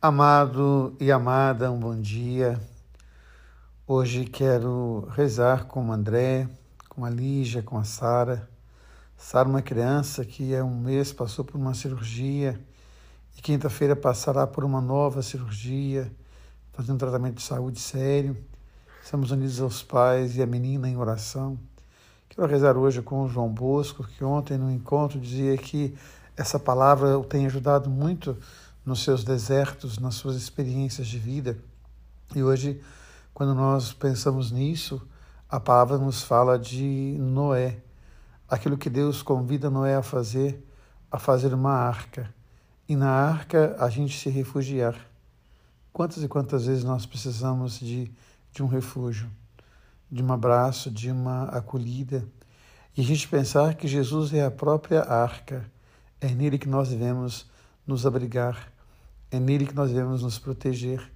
Amado e amada, um bom dia. Hoje quero rezar com o André, com a Lígia, com a Sara. Sara, uma criança que há um mês passou por uma cirurgia e quinta-feira passará por uma nova cirurgia, fazendo um tratamento de saúde sério. Estamos unidos aos pais e a menina em oração. Quero rezar hoje com o João Bosco, que ontem no encontro dizia que essa palavra o tem ajudado muito nos seus desertos, nas suas experiências de vida. E hoje, quando nós pensamos nisso, a palavra nos fala de Noé, aquilo que Deus convida Noé a fazer, a fazer uma arca. E na arca a gente se refugiar. Quantas e quantas vezes nós precisamos de, de um refúgio, de um abraço, de uma acolhida. E a gente pensar que Jesus é a própria arca, é nele que nós devemos nos abrigar, é nele que nós devemos nos proteger.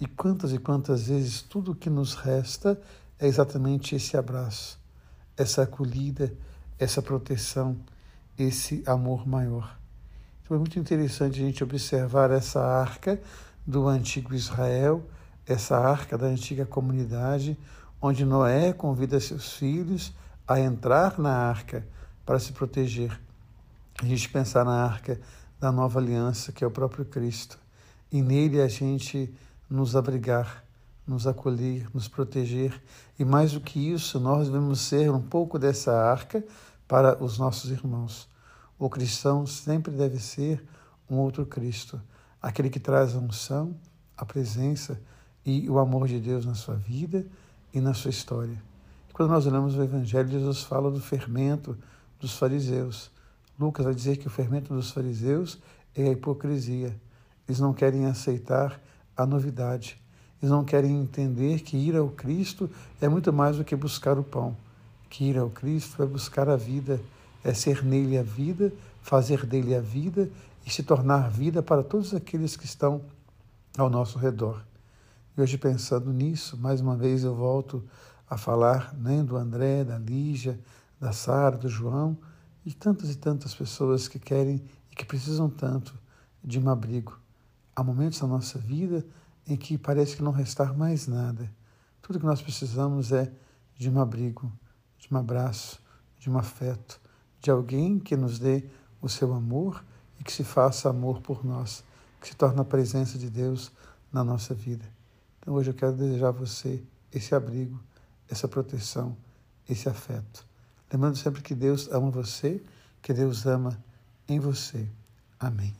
E quantas e quantas vezes tudo o que nos resta é exatamente esse abraço, essa acolhida, essa proteção, esse amor maior. Então é muito interessante a gente observar essa arca do antigo Israel, essa arca da antiga comunidade, onde Noé convida seus filhos a entrar na arca para se proteger. A gente pensar na arca da nova aliança, que é o próprio Cristo. E nele a gente nos abrigar, nos acolher, nos proteger. E mais do que isso, nós devemos ser um pouco dessa arca para os nossos irmãos. O cristão sempre deve ser um outro Cristo, aquele que traz a unção, a presença e o amor de Deus na sua vida e na sua história. Quando nós olhamos o Evangelho, Jesus fala do fermento dos fariseus. Lucas vai dizer que o fermento dos fariseus é a hipocrisia. Eles não querem aceitar a novidade. Eles não querem entender que ir ao Cristo é muito mais do que buscar o pão. Que ir ao Cristo é buscar a vida, é ser nele a vida, fazer dele a vida e se tornar vida para todos aqueles que estão ao nosso redor. E hoje, pensando nisso, mais uma vez eu volto a falar né, do André, da Lígia, da Sara, do João e tantas e tantas pessoas que querem e que precisam tanto de um abrigo. Há momentos na nossa vida em que parece que não restar mais nada. Tudo que nós precisamos é de um abrigo, de um abraço, de um afeto, de alguém que nos dê o seu amor e que se faça amor por nós, que se torne a presença de Deus na nossa vida. Então hoje eu quero desejar a você esse abrigo, essa proteção, esse afeto. Lembrando sempre que Deus ama você, que Deus ama em você. Amém.